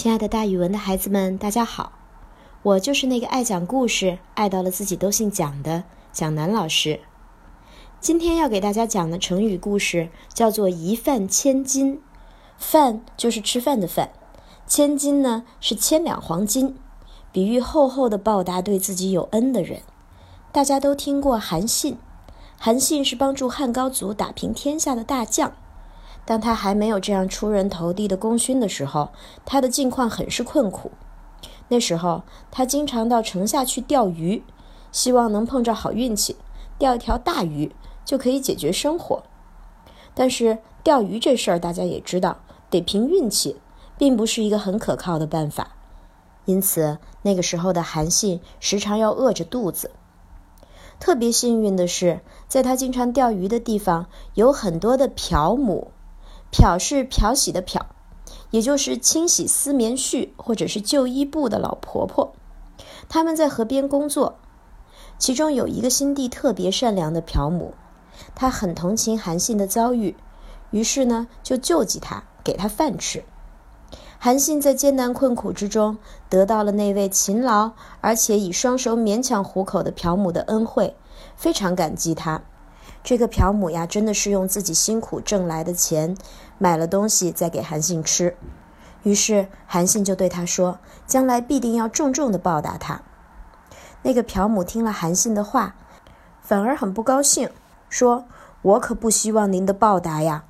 亲爱的，大语文的孩子们，大家好！我就是那个爱讲故事、爱到了自己都姓蒋的蒋楠老师。今天要给大家讲的成语故事叫做“一饭千金”。饭就是吃饭的饭，千金呢是千两黄金，比喻厚厚的报答对自己有恩的人。大家都听过韩信，韩信是帮助汉高祖打平天下的大将。当他还没有这样出人头地的功勋的时候，他的境况很是困苦。那时候，他经常到城下去钓鱼，希望能碰着好运气，钓一条大鱼就可以解决生活。但是，钓鱼这事儿大家也知道，得凭运气，并不是一个很可靠的办法。因此，那个时候的韩信时常要饿着肚子。特别幸运的是，在他经常钓鱼的地方，有很多的嫖母。漂是漂洗的漂，也就是清洗丝棉絮或者是旧衣布的老婆婆。他们在河边工作，其中有一个心地特别善良的漂母，她很同情韩信的遭遇，于是呢就救济他，给他饭吃。韩信在艰难困苦之中得到了那位勤劳而且以双手勉强糊口的漂母的恩惠，非常感激他。这个朴母呀，真的是用自己辛苦挣来的钱买了东西再给韩信吃。于是韩信就对他说：“将来必定要重重的报答他。”那个朴母听了韩信的话，反而很不高兴，说：“我可不希望您的报答呀。”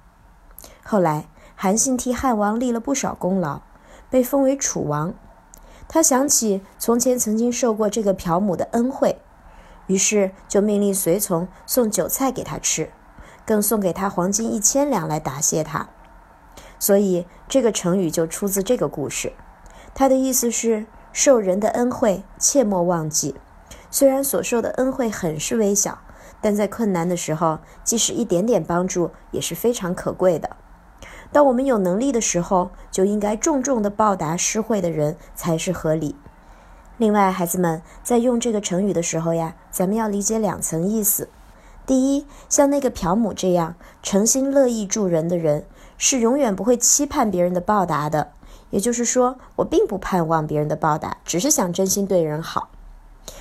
后来韩信替汉王立了不少功劳，被封为楚王。他想起从前曾经受过这个朴母的恩惠。于是就命令随从送酒菜给他吃，更送给他黄金一千两来答谢他。所以这个成语就出自这个故事。它的意思是受人的恩惠切莫忘记。虽然所受的恩惠很是微小，但在困难的时候，即使一点点帮助也是非常可贵的。当我们有能力的时候，就应该重重的报答施惠的人才是合理。另外，孩子们在用这个成语的时候呀，咱们要理解两层意思。第一，像那个朴母这样诚心乐意助人的人，是永远不会期盼别人的报答的。也就是说，我并不盼望别人的报答，只是想真心对人好。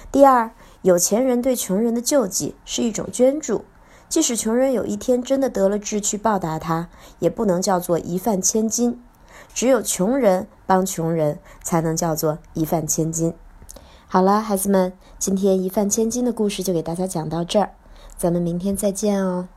第二，有钱人对穷人的救济是一种捐助，即使穷人有一天真的得了志去报答他，也不能叫做一饭千金。只有穷人帮穷人，才能叫做一饭千金。好了，孩子们，今天一饭千金的故事就给大家讲到这儿，咱们明天再见哦。